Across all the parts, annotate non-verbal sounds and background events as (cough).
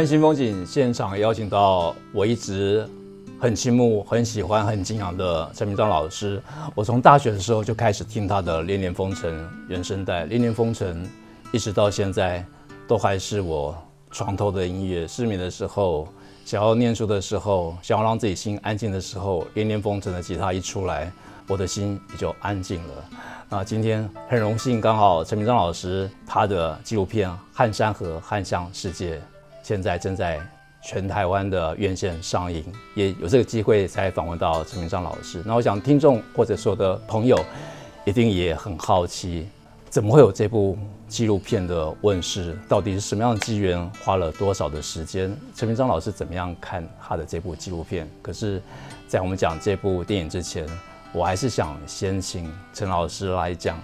湾新风景现场邀请到我一直很倾慕、很喜欢、很敬仰的陈明章老师。我从大学的时候就开始听他的《恋恋风尘》原声带，《恋恋风尘》一直到现在都还是我床头的音乐。失眠的时候，想要念书的时候，想要让自己心安静的时候，《恋恋风尘》的吉他一出来，我的心也就安静了。那今天很荣幸，刚好陈明章老师他的纪录片《汉山河汉向世界》现在正在。全台湾的院线上映，也有这个机会才访问到陈明章老师。那我想听众或者说的朋友，一定也很好奇，怎么会有这部纪录片的问世？到底是什么样的机缘？花了多少的时间？陈明章老师怎么样看他的这部纪录片？可是，在我们讲这部电影之前，我还是想先请陈老师来讲，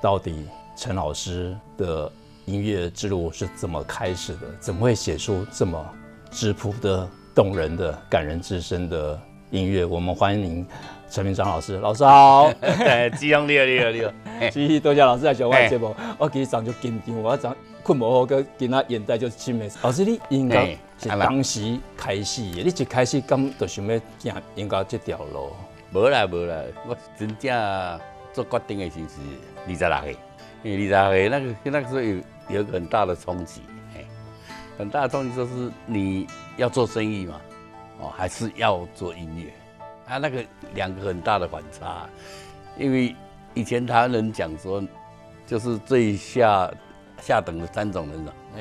到底陈老师的音乐之路是怎么开始的？怎么会写出这么？质朴的、动人的、感人至深的音乐，我们欢迎陈明章老师。老师好，志雄你好，你好，你好。谢谢 (laughs) 多谢老师来上我的节目。我其实早就紧张，我早困不好，跟跟他眼袋就青梅。老师，你应该是当时开始的，你一开始刚就想要走应该这条路。无啦无啦，我真正做决定的时候是二十六岁，因为二十六岁那个那个时候有一个很大的冲击。很大的冲击就是你要做生意嘛，哦，还是要做音乐，啊，那个两个很大的反差，因为以前台湾人讲说，就是最下下等的三种人了，哎，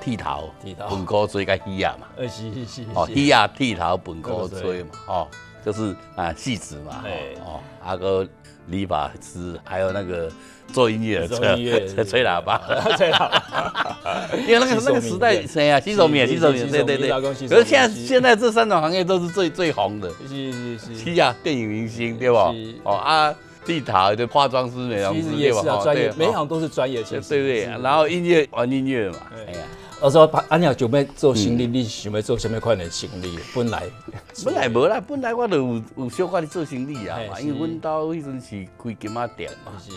剃头、剃头、本科吹跟戏亚嘛，呃，是是是，哦，戏亚、剃头、本科吹嘛，哦，就是啊，戏子嘛，哦，阿哥。理发师，还有那个做音乐的吹吹 (laughs) 吹喇叭，吹喇叭。(laughs) 因为那个那个时代，谁啊？洗手棉，洗手棉，对对对。可是现在现在这三种行业都是最最红的。是是是。是啊，电影明星对吧？哦啊，地塔的化妆师、美容师对吧？专业，每一行都是专业，对不对？然后音乐玩音乐嘛，哎呀。我说，安尼想要做生意，你想要做什么款的生意？本来 (laughs) 本来无啦，本来我就有有小可咧做生意啊嘛，因为阮兜迄阵是开金仔店嘛。是。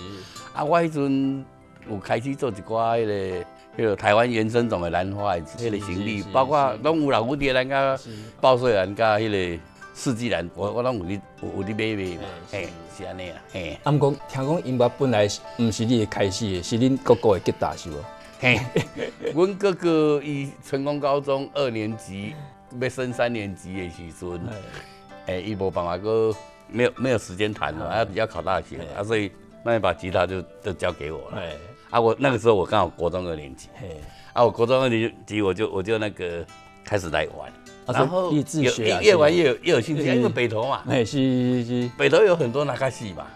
啊，我迄阵有开始做一寡迄个迄个台湾原生种的兰花的迄个生意，包括拢有老蝴蝶兰、甲报税兰、甲迄个四季兰，我我拢有哩有有哩买卖嘛。嘿，是安尼啊。嘿。啊，毋过听讲音乐本来毋是你的开始的，是恁哥哥的吉他是无？嘿，(laughs) 阮哥哥伊成功高中二年级要升三年级的时阵，哎，伊无办法个没有没有时间弹了，啊，要考大学，啊，所以那一把吉他就就交给我了。啊，我那个时候我刚好国中二年级，啊，我国中二年级我就我就那个开始来玩，然后越越玩越有越有兴趣，因为北投嘛，哎，是是是，北投有很多那卡西嘛，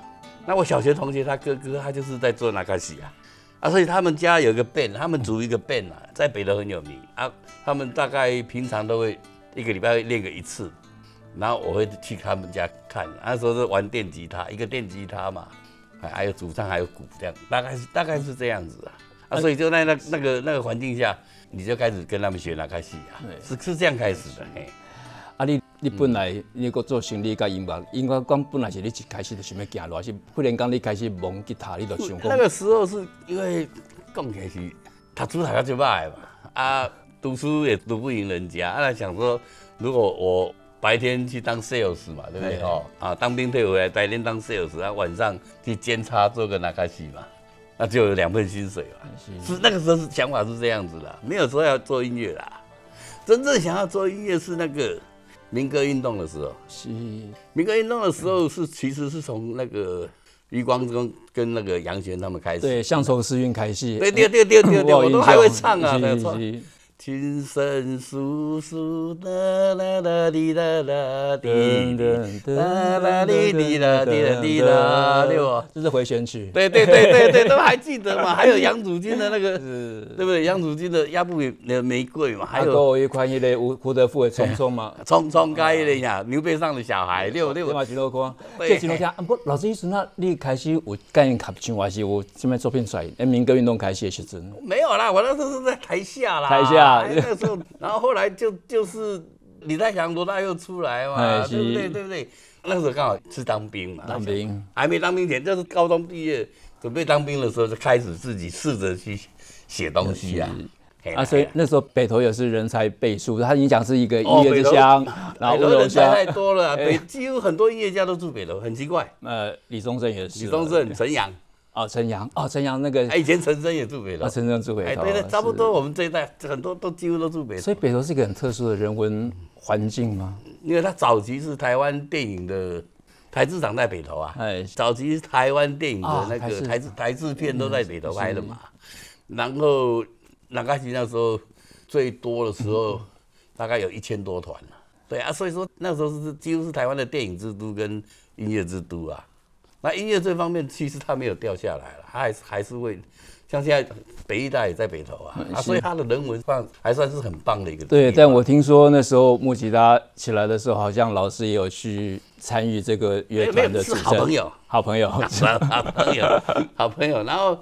那我小学同学他哥哥他就是在做那卡西啊。啊，所以他们家有一个 band，他们组一个 band 啊，在北投很有名啊。他们大概平常都会一个礼拜会练个一次，然后我会去他们家看。那时候是玩电吉他，一个电吉他嘛，还有主唱，还有鼓，这样大概是大概是这样子啊。啊，所以就在那那个那个环境下，你就开始跟他们学那个戏啊，是是这样开始的。嘿，啊你。你本来你个做生理甲音乐，音乐讲本来是你一开始就想要行路，是忽然间你开始摸吉他，你就想讲。那个时候是因为讲起来是读书读得就歹嘛，啊，读书也读不赢人家，啊，想说如果我白天去当 sales 嘛，对不对？哦，啊，当兵退回来，白天当 sales，啊，晚上去兼差做个那卡西嘛，那就有两份薪水嘛。是，是那个时候是想法是这样子的，没有说要做音乐啦，真正想要做音乐是那个。民歌运动的时候，是民歌运动的时候是其实是从那个余光中跟那个杨弦他们开始。对，乡愁诗韵开戏。对对对对对对，(laughs) 我都还会唱啊。琴声簌簌哒啦啦滴哒哒滴哒哒哒滴滴啦滴啦滴啦，对不？这是回旋曲。对对对对对，都还记得嘛？还有杨祖君的那个，对不对？杨祖君的压步的玫瑰嘛？还有一宽一类胡胡德夫的匆匆嘛？匆匆该的呀，牛背上的小孩，六六。对嘛？几多歌？这几多天？不，老师意思那你开始有概念，卡唱还是有什么作品出来？哎，民歌运动开始的时阵？没有啦，我那时候是在台下啦。台下。啊那个时候，然后后来就就是李泰祥、罗大佑出来嘛，对不对？对不对？那时候刚好是当兵嘛，当兵还没当兵前，就是高中毕业准备当兵的时候，就开始自己试着去写东西啊。啊，所以那时候北投也是人才辈出，他影响是一个音乐之乡，然后人才太多了，北几乎很多音乐家都住北投，很奇怪。呃，李宗盛也是，李宗盛、陈阳。哦，陈阳哦，陈阳那个，以前陈升也住北投，陈升住北投，对对，差不多。我们这一代很多都几乎都住北头，所以北头是一个很特殊的人文环境吗？因为他早期是台湾电影的台制厂在北投啊，哎，早期台湾电影的那个台制台制片都在北投拍的嘛。然后那个时那时候最多的时候，(laughs) 大概有一千多团，对啊，所以说那时候是几乎是台湾的电影之都跟音乐之都啊。那音乐这方面其实它没有掉下来了，它还是还是会，像现在北艺大也在北投啊，啊，所以他的人文上还算是很棒的一个。对，但我听说那时候木吉他起来的时候，好像老师也有去参与这个乐团的组成。好朋友，好朋友，(laughs) 好朋友，(laughs) 好朋友。然后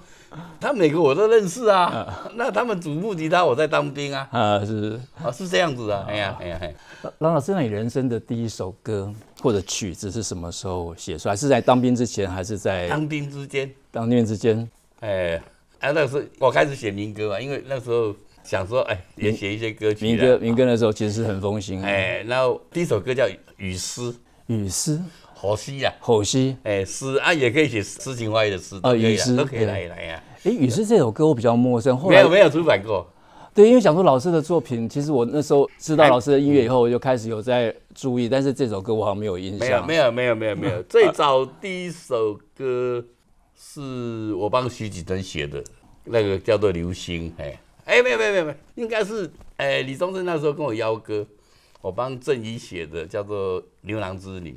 他每个我都认识啊，那他们组木吉他，我在当兵啊，啊是啊是这样子啊，哎呀哎呀哎。郎老师，那你人生的第一首歌或者曲子是什么时候写出来？是在当兵之前，还是在当兵之间？当兵之间，哎，啊，那时候我开始写民歌嘛，因为那时候想说，哎，也写一些歌曲。民歌，民歌那时候其实是很风行。哎，然后第一首歌叫《雨诗》，雨诗，好诗呀，好诗。哎，诗啊，也可以写诗情画意的诗。哦，雨诗都可以来来呀。哎，雨诗这首歌我比较陌生，没有没有出版过。对，因为想说老师的作品，其实我那时候知道老师的音乐以后，我就开始有在注意，但是这首歌我好像没有印象。没有，没有，没有，没有，没有。最早第一首歌是我帮徐锦珍写的，那个叫做《流星》。哎，哎，没有，没有，没有，没有，应该是哎李宗盛那时候跟我邀歌，我帮郑怡写的叫做《牛郎织女》，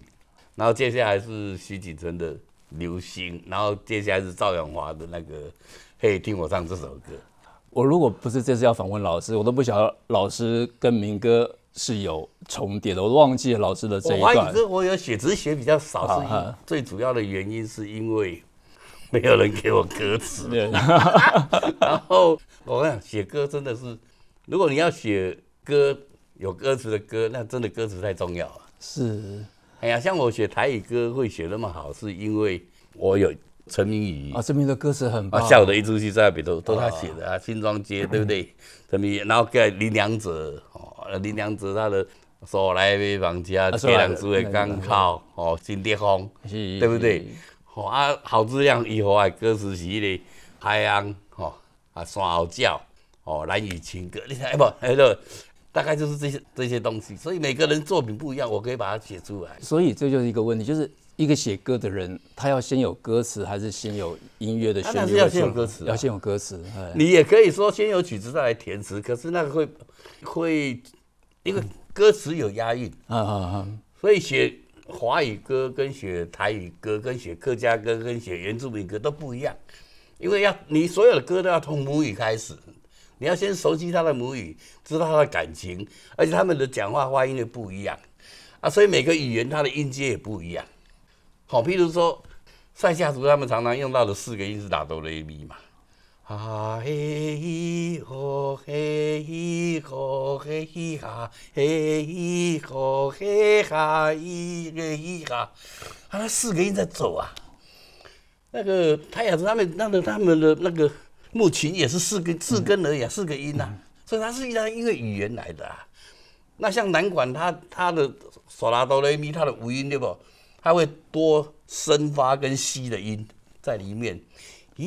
然后接下来是徐锦珍的《流星》，然后接下来是赵永华的那个《嘿，听我唱这首歌》。我如果不是这次要访问老师，我都不晓得老师跟民歌是有重叠的，我都忘记了老师的这一段。我怀疑这我有写，只是写比较少，是最主要的原因是因为 (laughs) 没有人给我歌词。(laughs) 然后我跟你讲，写歌真的是，如果你要写歌有歌词的歌，那真的歌词太重要了。是，哎呀，像我写台语歌会写那么好，是因为我有。陈明宇啊，陈明的歌词很棒。啊下午的一出戏在北投，都他写的啊。新庄街 (laughs) 对不对？陈明，然后给林良哲哦，林良哲他的说来买房家，铁两子的刚靠哦，金蝶风，对不对？哦啊，好质量以后啊，歌词是的海洋哦啊，山后鸟哦，蓝雨情歌，你看不？哎，对，大概就是这些这些东西。所以每个人作品不一样，我可以把它写出来。所以这就是一个问题，就是。一个写歌的人，他要先有歌词，还是先有音乐的旋律？但是要先有歌词，要先有歌词。你也可以说先有曲子再来填词，可是那个会会，因为歌词有押韵啊啊啊！所以写华语歌跟写台语歌、跟写客家歌、跟写原住民歌都不一样，因为要你所有的歌都要从母语开始，你要先熟悉他的母语，知道他的感情，而且他们的讲话发音也不一样啊，所以每个语言它的音阶也不一样。好，譬如说，塞夏族他们常常用到的四个音是打哆来咪嘛，啊嘿咿吼嘿咿吼嘿咿哈嘿咿吼嘿哈咿嘿咿哈，啊，那四个音在走啊。那个他也是他们那个他们的那个木琴也是四根四根而已，四个音呐，所以它是一个一个语言来的啊。那像南管它它的索拉哆来咪它的五音对不？它会多声发跟吸的音在里面，咦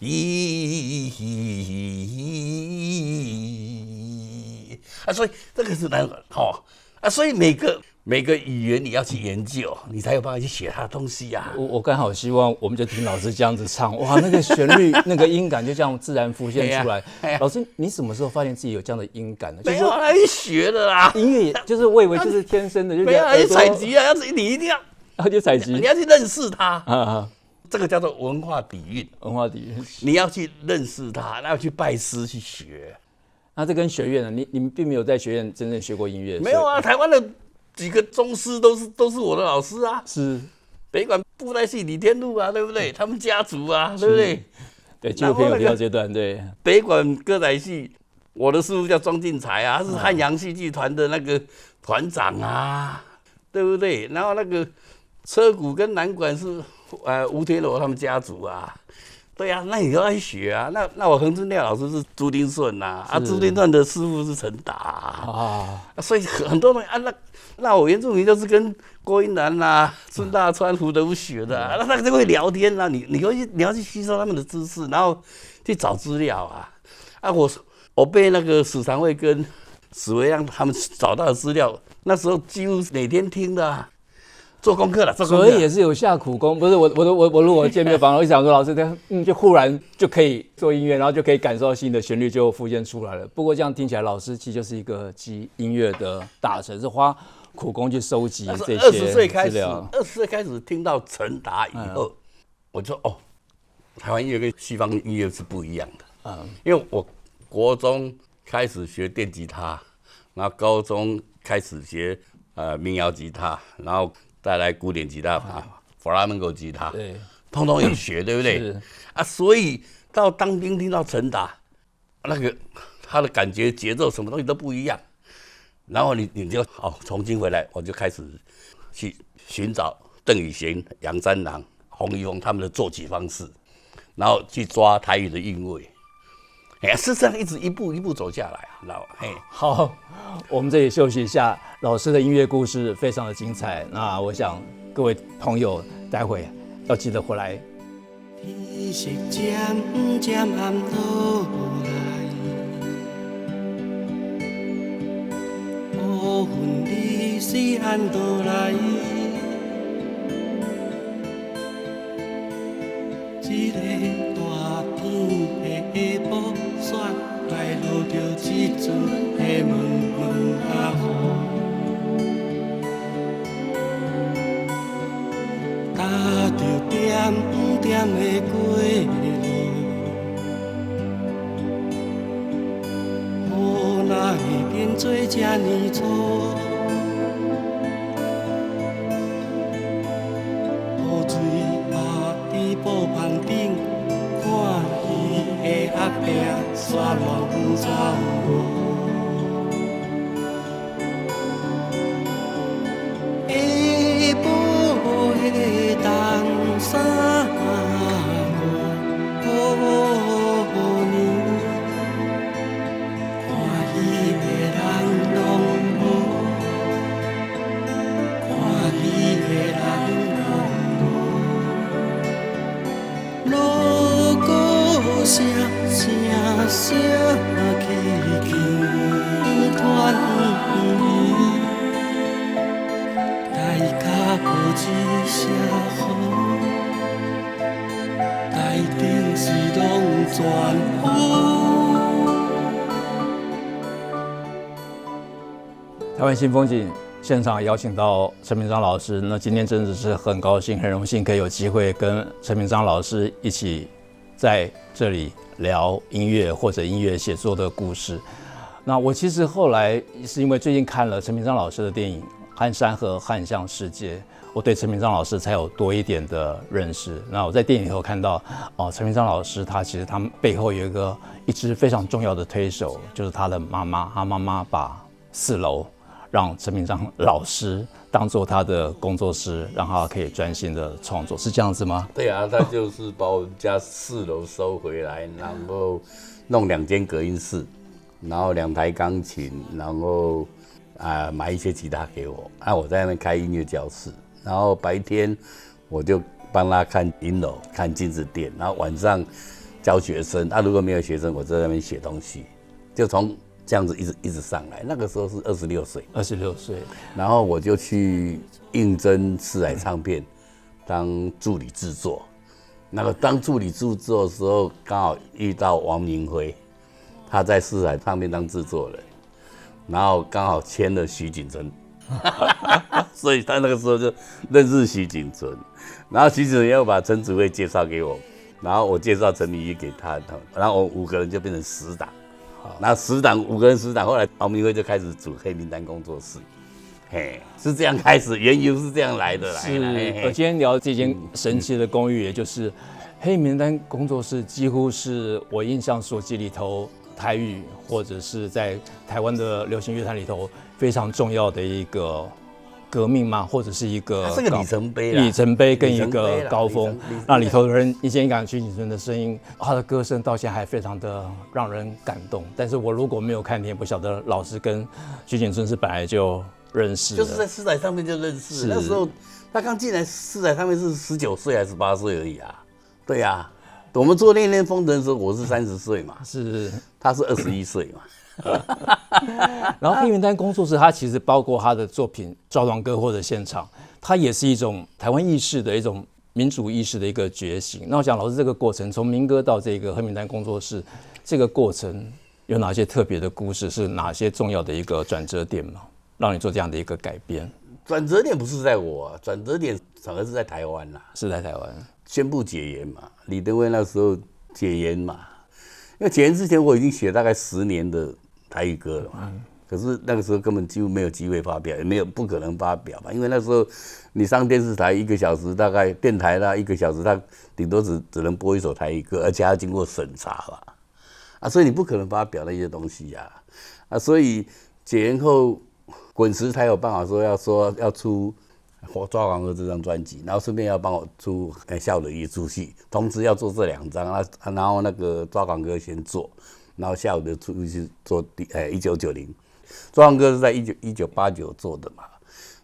咦咦啊，所以这个是难哦。啊，所以每个每个语言你要去研究，你才有办法去写他的东西呀、啊。我我刚好希望我们就听老师这样子唱，哇，那个旋律、(laughs) 那个音感就这样自然浮现出来。老师，你什么时候发现自己有这样的音感呢？没有来学的啦，音乐就是我以为就是天生的，就没有来采集啊，要你一定要，要去采集，你要去认识它啊啊。这个叫做文化底蕴，文化底蕴，你要去认识它，那要去拜师去学。那这跟学院呢？你你们并没有在学院真正学过音乐？没有啊，台湾的几个宗师都是都是我的老师啊。是，北管布袋戏李天禄啊，对不对？他们家族啊，对不对？对，纪录片有提到这段。对，北管歌仔戏，我的师傅叫庄进才啊，他是汉阳戏剧团的那个团长啊，对不对？然后那个车鼓跟南管是。呃，吴天罗他们家族啊，对呀、啊，那你要去学啊。那那我恒春调老师是朱丁顺呐，啊，朱丁顺的师傅是陈达啊，所以很多东西啊，那那我原住民就是跟郭英男呐、(laughs) 孙大川、胡德夫学的、啊，那那个就会聊天啊，你你可以你要去吸收他们的知识，然后去找资料啊。啊，我我被那个史长卫跟史维亮他们找到的资料，那时候几乎每天听的、啊。做功课了，所以也是有下苦功。不是我，我都我我如果见面访，我就想说，老师这 (laughs) 嗯，就忽然就可以做音乐，然后就可以感受到新的旋律就浮现出来了。不过这样听起来，老师其实就是一个集音乐的大成，是花苦功去收集这些。二十岁开始，二十岁开始听到陈达以后，嗯、我就哦，台湾音乐跟西方音乐是不一样的。嗯，因为我国中开始学电吉他，然后高中开始学呃民谣吉他，然后。带来古典吉他啊，弗拉门戈吉他，对，通通有学，对不对？是啊，所以到当兵听到陈达，那个他的感觉、节奏，什么东西都不一样。然后你你就哦，从今回来，我就开始去寻找邓雨贤、杨三郎、洪一峰他们的作曲方式，然后去抓台语的韵味。哎呀，是这样一直一步一步走下来啊，知道吧？嘿，好，我们这里休息一下。老师的音乐故事非常的精彩，那我想各位朋友待会要记得回来。天色渐渐暗落云里是按倒来，一个大天的下晡，雪来落着一阵的闷闷啊雨。踏着点点的过做这呢粗？雨水打在布棚顶，看鱼的后壁沙乱走。湾新风景现场邀请到陈明章老师，那今天真的是很高兴、很荣幸可以有机会跟陈明章老师一起在这里聊音乐或者音乐写作的故事。那我其实后来是因为最近看了陈明章老师的电影《汉山和汉象世界》。我对陈明章老师才有多一点的认识。那我在电影里头看到，哦，陈明章老师他其实他们背后有一个一支非常重要的推手，就是他的妈妈。他妈妈把四楼让陈明章老师当做他的工作室，让他可以专心的创作，是这样子吗？对啊，他就是把我们家四楼收回来，然后弄两间隔音室，然后两台钢琴，然后啊、买一些吉他给我，啊我在那边开音乐教室。然后白天我就帮他看银楼、看金子店，然后晚上教学生。他、如果没有学生，我在那边写东西。就从这样子一直一直上来。那个时候是二十六岁，二十六岁，然后我就去应征四海唱片当助理制作。那个当助理制作的时候，刚好遇到王明辉，他在四海唱片当制作人，然后刚好签了徐锦春，(laughs) 所以他那个时候就认识徐锦春，然后徐锦春又把陈子慧介绍给我，然后我介绍陈明仪给他，然后我五个人就变成死党，然后死党五个人死党，后来黄明辉就开始组黑名单工作室。嘿，是这样开始，缘由是这样来的啦。是，我今天聊这间神奇的公寓，也就是黑名单工作室，几乎是我印象所及里头台语或者是在台湾的流行乐坛里头非常重要的一个革命嘛，或者是一个是个里程碑，里程碑跟一个高峰。那里头的人一见一感徐锦春的声音，他的歌声到现在还非常的让人感动。但是我如果没有看，你也不晓得老师跟徐景春是本来就。认识就是在四仔上面就认识，那时候他刚进来四仔上面是十九岁还是十八岁而已啊？对呀、啊，我们做恋恋风尘的时候我是三十岁嘛，是他是二十一岁嘛。(laughs) 然后黑名单工作室，它其实包括他的作品《赵庄歌》或者现场，它也是一种台湾意识的一种民主意识的一个觉醒。那我想老师这个过程，从民歌到这个黑名单工作室，这个过程有哪些特别的故事？是哪些重要的一个转折点吗？让你做这样的一个改编，转折点不是在我、啊，转折点反而是在台湾啦，是在台湾宣布解严嘛，李登辉那时候解严嘛，因为解严之前我已经写大概十年的台语歌了嘛，可是那个时候根本几乎没有机会发表，也没有不可能发表嘛，因为那时候你上电视台一个小时，大概电台啦一个小时，他顶多只只能播一首台语歌，而且要经过审查吧，啊，所以你不可能发表那些东西呀，啊，所以解严后。滚石才有办法说要说要出《抓狂的》这张专辑，然后顺便要帮我出《下午的一出戏》，同时要做这两张啊，然后那个《抓狂哥》先做，然后下午的出戏做第诶一九九零，《抓狂歌》是在一九一九八九做的嘛，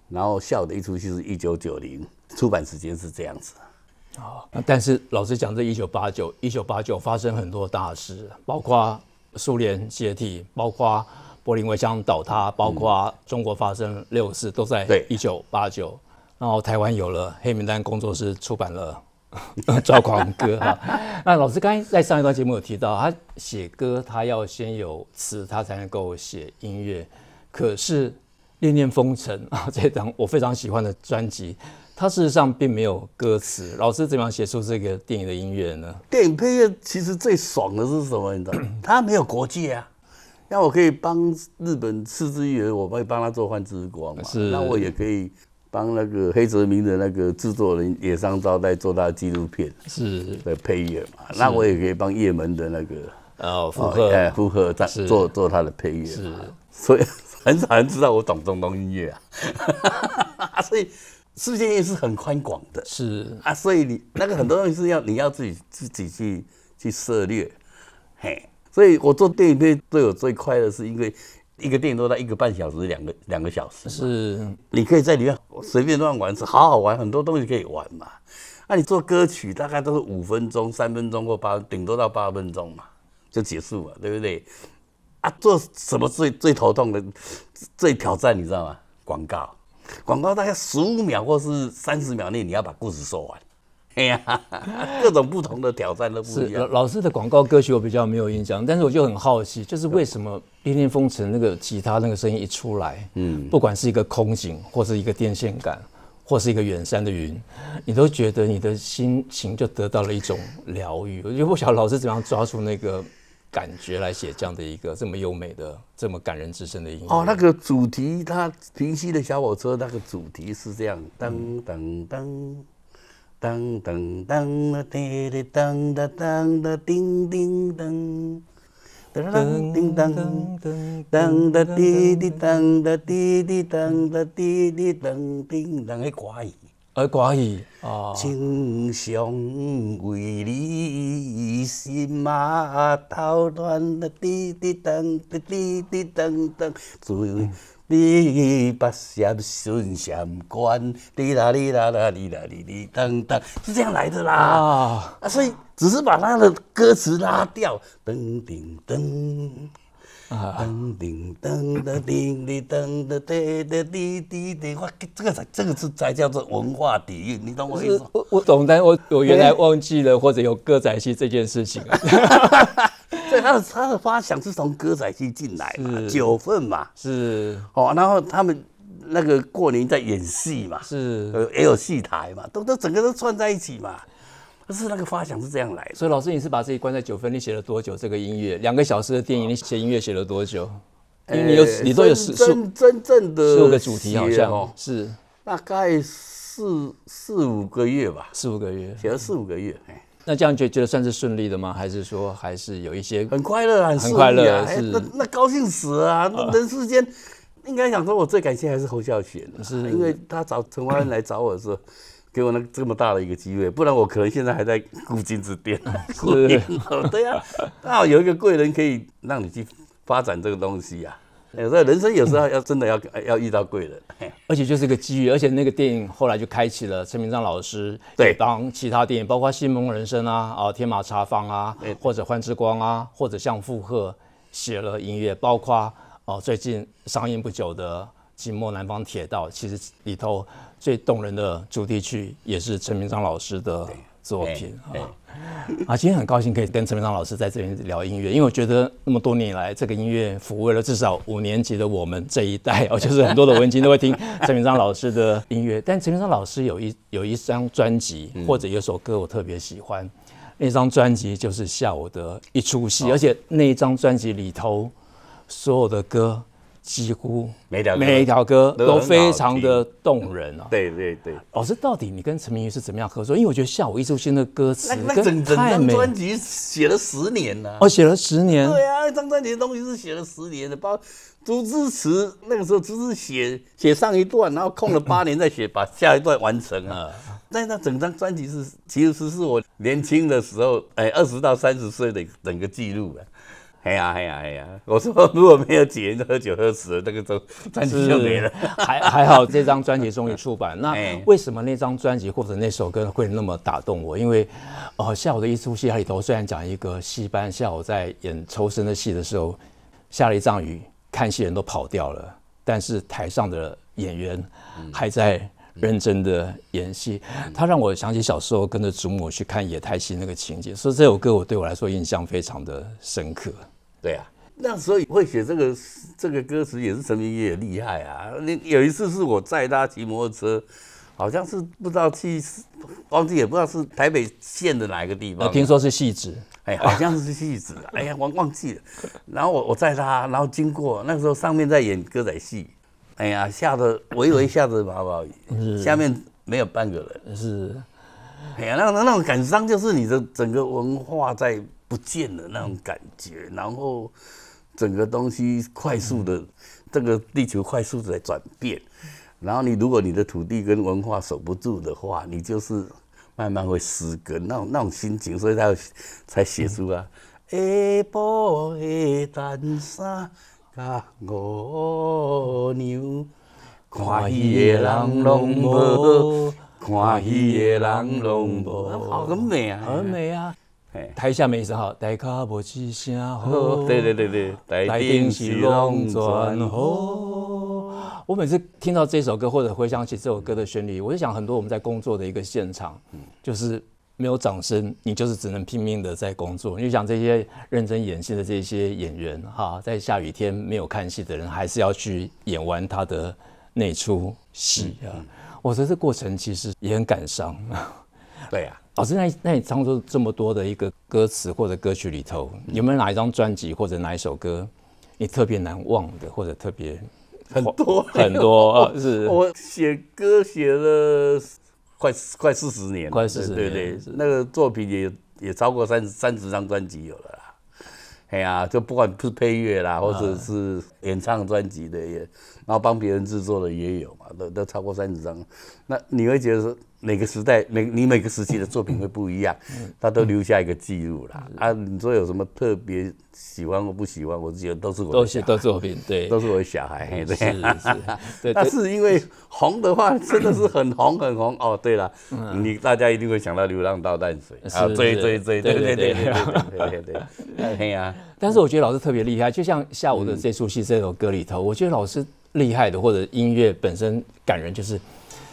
然后下午的一出戏是一九九零，出版时间是这样子。啊，但是老实讲，这一九八九一九八九发生很多大事，包括苏联解体，包括。柏林围墙倒塌，包括中国发生六四，都在一九八九。然后台湾有了黑名单工作室出版了《(laughs) 抓狂歌》哈。那老师刚才在上一段节目有提到，他写歌他要先有词，他才能够写音乐。可是《恋恋风尘》啊，这张我非常喜欢的专辑，它事实上并没有歌词。老师怎么样写出这个电影的音乐呢？电影配乐其实最爽的是什么？你知道吗？(coughs) 它没有国界啊。那我可以帮日本赤之愈，我可以帮他做《幻之光》嘛？是。那我也可以帮那个黑泽明的那个制作人野上昭代做他的纪录片是的配乐嘛？那我也可以帮叶门的那个哦附和哎附和在做做他的配乐是。所以很少人知道我懂中东音乐啊。(laughs) 所以世界也是很宽广的。是啊，所以你那个很多东西是要你要自己自己去去涉猎，嘿。所以我做电影片对我最快的是，因为一个电影都在一个半小时、两个两个小时，是你可以在里面随便乱玩，是好好玩，很多东西可以玩嘛。那你做歌曲大概都是五分钟、三分钟或八，顶多到八分钟嘛，就结束了，对不对？啊，做什么最最头痛的、最挑战，你知道吗？广告，广告大概十五秒或是三十秒内，你要把故事说完。哎呀，(laughs) 各种不同的挑战都不一样。老老师的广告歌曲我比较没有印象，但是我就很好奇，就是为什么《恋恋风尘》那个吉他那个声音一出来，嗯，不管是一个空景，或是一个电线杆，或是一个远山的云，你都觉得你的心情就得到了一种疗愈。我觉得不晓得老师怎么样抓住那个感觉来写这样的一个这么优美的、这么感人至深的音乐。哦，那个主题，它平息的小火车那个主题是这样，噔噔噔。当当当啦，滴滴当当当的，叮叮当，当当叮当，当当滴滴当当滴滴当当滴滴当叮当，还挂意，还挂意啊！情伤为你心马头乱啦，滴滴当当滴滴当当，最。你把相顺相关，滴啦滴啦啦滴啦滴滴当当，是这样来的啦。啊，所以只是把他的歌词拉掉，噔噔噔，噔叮噔噔叮叮噔噔噔噔滴滴滴，哇，这个才这个是才叫做文化底蕴，你懂我意思？我我懂，但我我原来忘记了，或者有歌仔戏这件事情。以他的他的发想是从歌仔戏进来嘛，九份嘛，是哦，然后他们那个过年在演戏嘛，是呃也有戏台嘛，都都整个都串在一起嘛。可是那个发想是这样来的。所以老师，你是把自己关在九份，你写了多久？这个音乐两个小时的电影，你写音乐写了多久？因为你有你都有十真真正的十五个主题，好像是大概四四五个月吧，四五个月写了四五个月。那这样觉觉得算是顺利的吗？还是说还是有一些很快乐啊，很快乐，啊是那那高兴死了啊！那人世间应该讲说，我最感谢还是侯孝贤，是因为他找陈华恩来找我的时候。给我那这么大的一个机会，不然我可能现在还在古金子店。是，对呀，刚好有一个贵人可以让你去发展这个东西呀。有时候人生有时候要真的要要遇到贵人，而且就是个机遇。而且那个电影后来就开启了陈明章老师对当其他电影，包括《新梦人生》啊、啊《天马茶坊》啊，或者《幻之光》啊，或者像负荷写了音乐，包括哦最近上映不久的《寂寞南方铁道》，其实里头。最动人的主题曲也是陈明章老师的作品啊！(laughs) 啊，今天很高兴可以跟陈明章老师在这边聊音乐，因为我觉得那么多年以来，这个音乐抚慰了至少五年级的我们这一代哦，就是很多的文青都会听陈明章老师的音乐。但陈明章老师有一有一张专辑或者有首歌我特别喜欢，那张专辑就是《下午的一出戏》，而且那一张专辑里头所有的歌。几乎每条每一条歌都非常的动人啊！(laughs) 对对对，老师，到底你跟陈明宇是怎么样合作？因为我觉得下午一出戏的歌词，那整整张专辑写了十年呢。哦，写了十年。对啊，那张专辑的东西是写了十年的，包括朱之词那个时候只是写写上一段，然后空了八年再写，把下一段完成啊。(laughs) 但那整张专辑是其实是我年轻的时候，哎，二十到三十岁的整个记录啊。哎呀哎呀哎呀！(laughs) 我说如果没有几年喝酒喝死了，那个都专辑就没了。(laughs) 还还好，这张专辑终于出版。(laughs) 那为什么那张专辑或者那首歌会那么打动我？因为哦，下午的一出戏里头虽然讲一个戏班下午在演抽身的戏的时候，下了一场雨，看戏人都跑掉了，但是台上的演员还在认真的演戏。他让我想起小时候跟着祖母去看野台戏那个情节，所以这首歌我对我来说印象非常的深刻。对啊，那时候会写这个这个歌词也是陈明宇也厉害啊。那有一次是我载他骑摩托车，好像是不知道去，忘记也不知道是台北县的哪一个地方。我听说是戏子，哎，好像是戏子。(laughs) 哎呀，忘忘记了。然后我我载他，然后经过那时候上面在演歌仔戏，哎呀，下着微微 (laughs) 下着毛毛雨，下面没有半个人。是，哎呀，那那那种感伤就是你的整个文化在。不见了那种感觉，然后整个东西快速的，这个地球快速的在转变，然后你如果你的土地跟文化守不住的话，你就是慢慢会失根，那种那种心情，所以他才写出啊，下晡的单衫甲五娘，看戏的人拢无，看戏的人拢无，好很美啊，很美啊。台下没声好，台卡无几声好。对对对对，台顶是龙转吼。我每次听到这首歌，或者回想起这首歌的旋律，我就想很多我们在工作的一个现场，就是没有掌声，你就是只能拼命的在工作。你就想这些认真演戏的这些演员，哈，在下雨天没有看戏的人，还是要去演完他的那出戏啊。我觉得这过程其实也很感伤。对呀。老师，那那你创作这么多的一个歌词或者歌曲里头，有没有哪一张专辑或者哪一首歌你特别难忘的，或者特别很多 (laughs) 很多？是我写歌写了快快四十年，快四十年，对对，那个作品也也超过三三十张专辑有了啦。哎呀，就不管是配乐啦，或者是演唱专辑的也，然后帮别人制作的也有嘛，好的都超过三十张。那你会觉得说每个时代每你每个时期的作品会不一样他都留下一个记录啦啊你说有什么特别喜欢或不喜欢我觉得都是我都是都作品对都是我的小孩对但 (laughs) 是因为红的话真的是很红很红哦对了你大家一定会想到流浪到淡水啊追追追对对对对对对对呀但是我觉得老师特别厉害就像下午的这出戏这首歌里头我觉得老师厉害的或者音乐本身感人，就是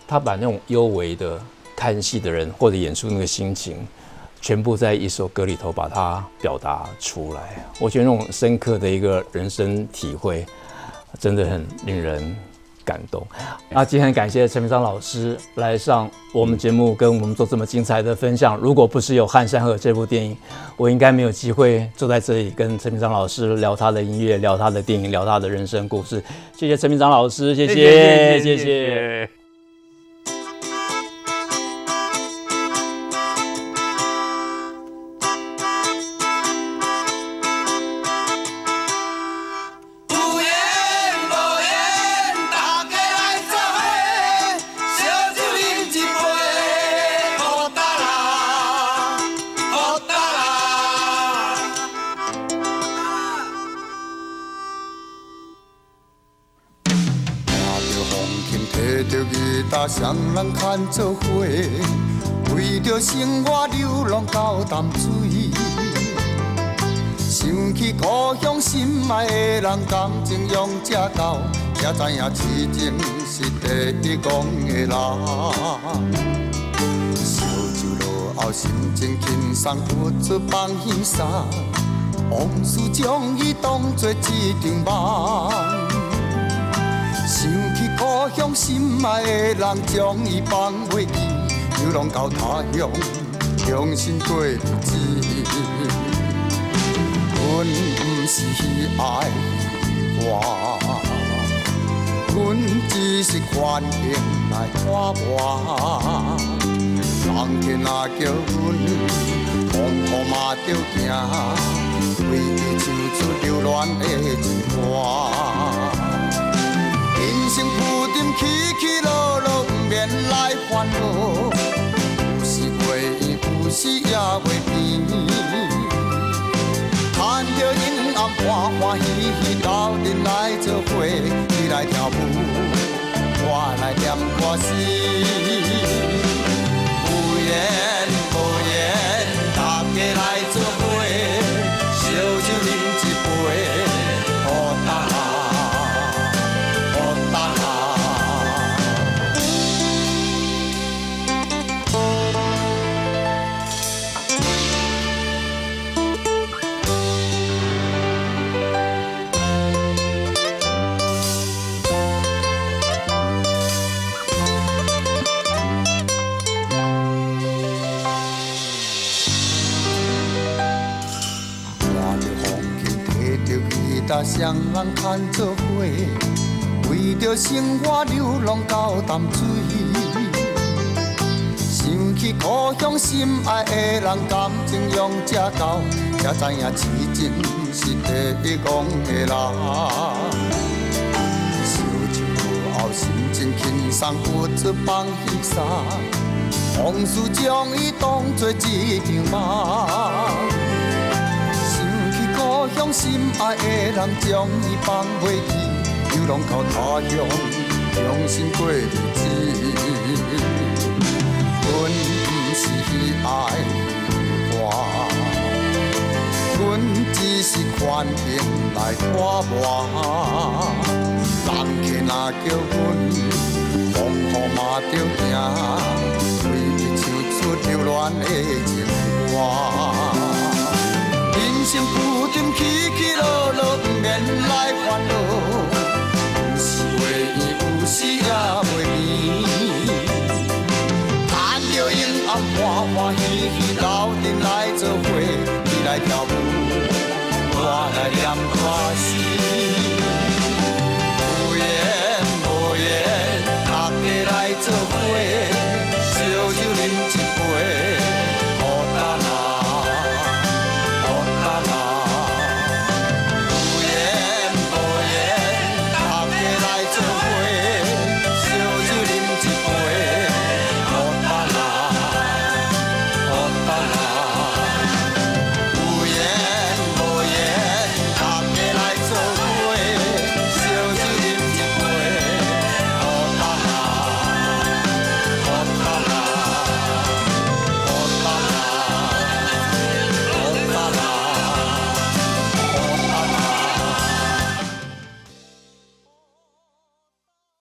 他把那种幽微的看戏的人或者演出那个心情，全部在一首歌里头把它表达出来。我觉得那种深刻的一个人生体会，真的很令人。感动，那今天感谢陈明章老师来上我们节目，跟我们做这么精彩的分享。如果不是有《汉山河》这部电影，我应该没有机会坐在这里跟陈明章老师聊他的音乐、聊他的电影、聊他的人生故事。谢谢陈明章老师，谢谢，谢谢。谢谢情是第一讲的人。烧酒落后，心情轻松，不出放轻松，往事将伊当作一场梦。想起故乡心爱的人，将伊放袂记，流浪到他乡，重新过日子。阮不是爱我，阮只是环境来拖磨。人天若叫阮，风雨嘛着行，为伊唱出流浪的情歌。人生浮沉起起落落，不免来烦恼。有时会怨，有时也会甜。看着阴暗欢欢喜喜，斗阵来作伙，来念歌词。双人牵做伙，为着生活流浪到淡水。想起故乡心爱的人，感情用这厚，才知影痴情是第一讲的人。烧酒后心情轻松，不出放轻松，往事将伊当作一场梦。心爱的人，将伊放袂记，流浪到他乡，重新过日子。阮不是爱花，阮只是环境来拖磨。人客若叫阮，风雨嘛着行，为伊唱出流浪的情歌。心不沉，起起落落，不免来烦恼。有时袂变，有时也袂变。趁着晚安，欢欢喜喜，老林来作伙，来跳舞。